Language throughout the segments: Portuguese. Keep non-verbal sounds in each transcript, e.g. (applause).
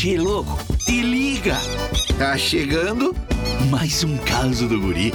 Che, louco, te liga! Tá chegando mais um caso do guri.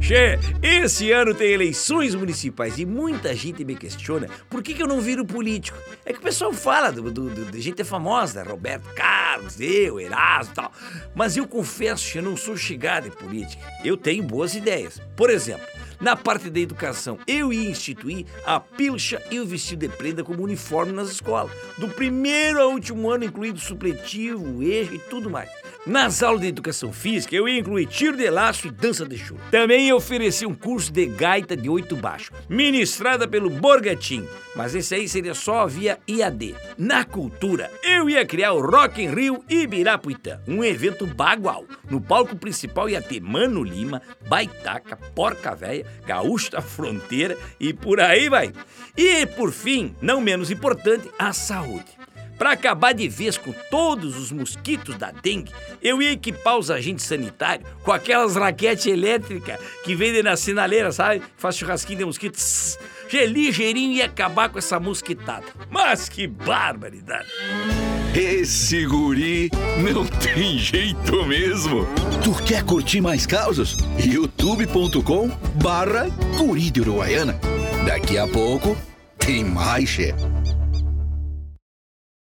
Che, esse ano tem eleições municipais e muita gente me questiona por que, que eu não viro político. É que o pessoal fala do, do, do- gente famosa, Roberto Carlos, eu, Erasmo e tal. Mas eu confesso que eu não sou chegado em política. Eu tenho boas ideias. Por exemplo, na parte da educação, eu ia instituir a pilcha e o vestido de prenda como uniforme nas escolas. Do primeiro ao último ano, incluindo supletivo, eixo e tudo mais. Nas aulas de educação física, eu ia incluir tiro de laço e dança de chuva. Também ia oferecer um curso de gaita de oito baixo, ministrada pelo Borgatim, mas esse aí seria só via IAD. Na cultura, eu ia criar o Rock in Rio Ibirapuitã, um evento bagual. No palco principal ia ter Mano Lima, Baitaca, Porca Véia, Gaúcho da Fronteira e por aí vai. E, por fim, não menos importante, a saúde. Para acabar de vez com todos os mosquitos da dengue, eu ia equipar os agentes sanitários com aquelas raquetes elétricas que vendem na sinaleira, sabe? Faz churrasquinho de mosquito. Tss, que ligeirinho ia acabar com essa mosquitada. Mas que barbaridade! Esse guri não (laughs) tem jeito mesmo. Tu quer curtir mais causas? youtube.com barra guri de Uruguaiana. Daqui a pouco tem mais, che.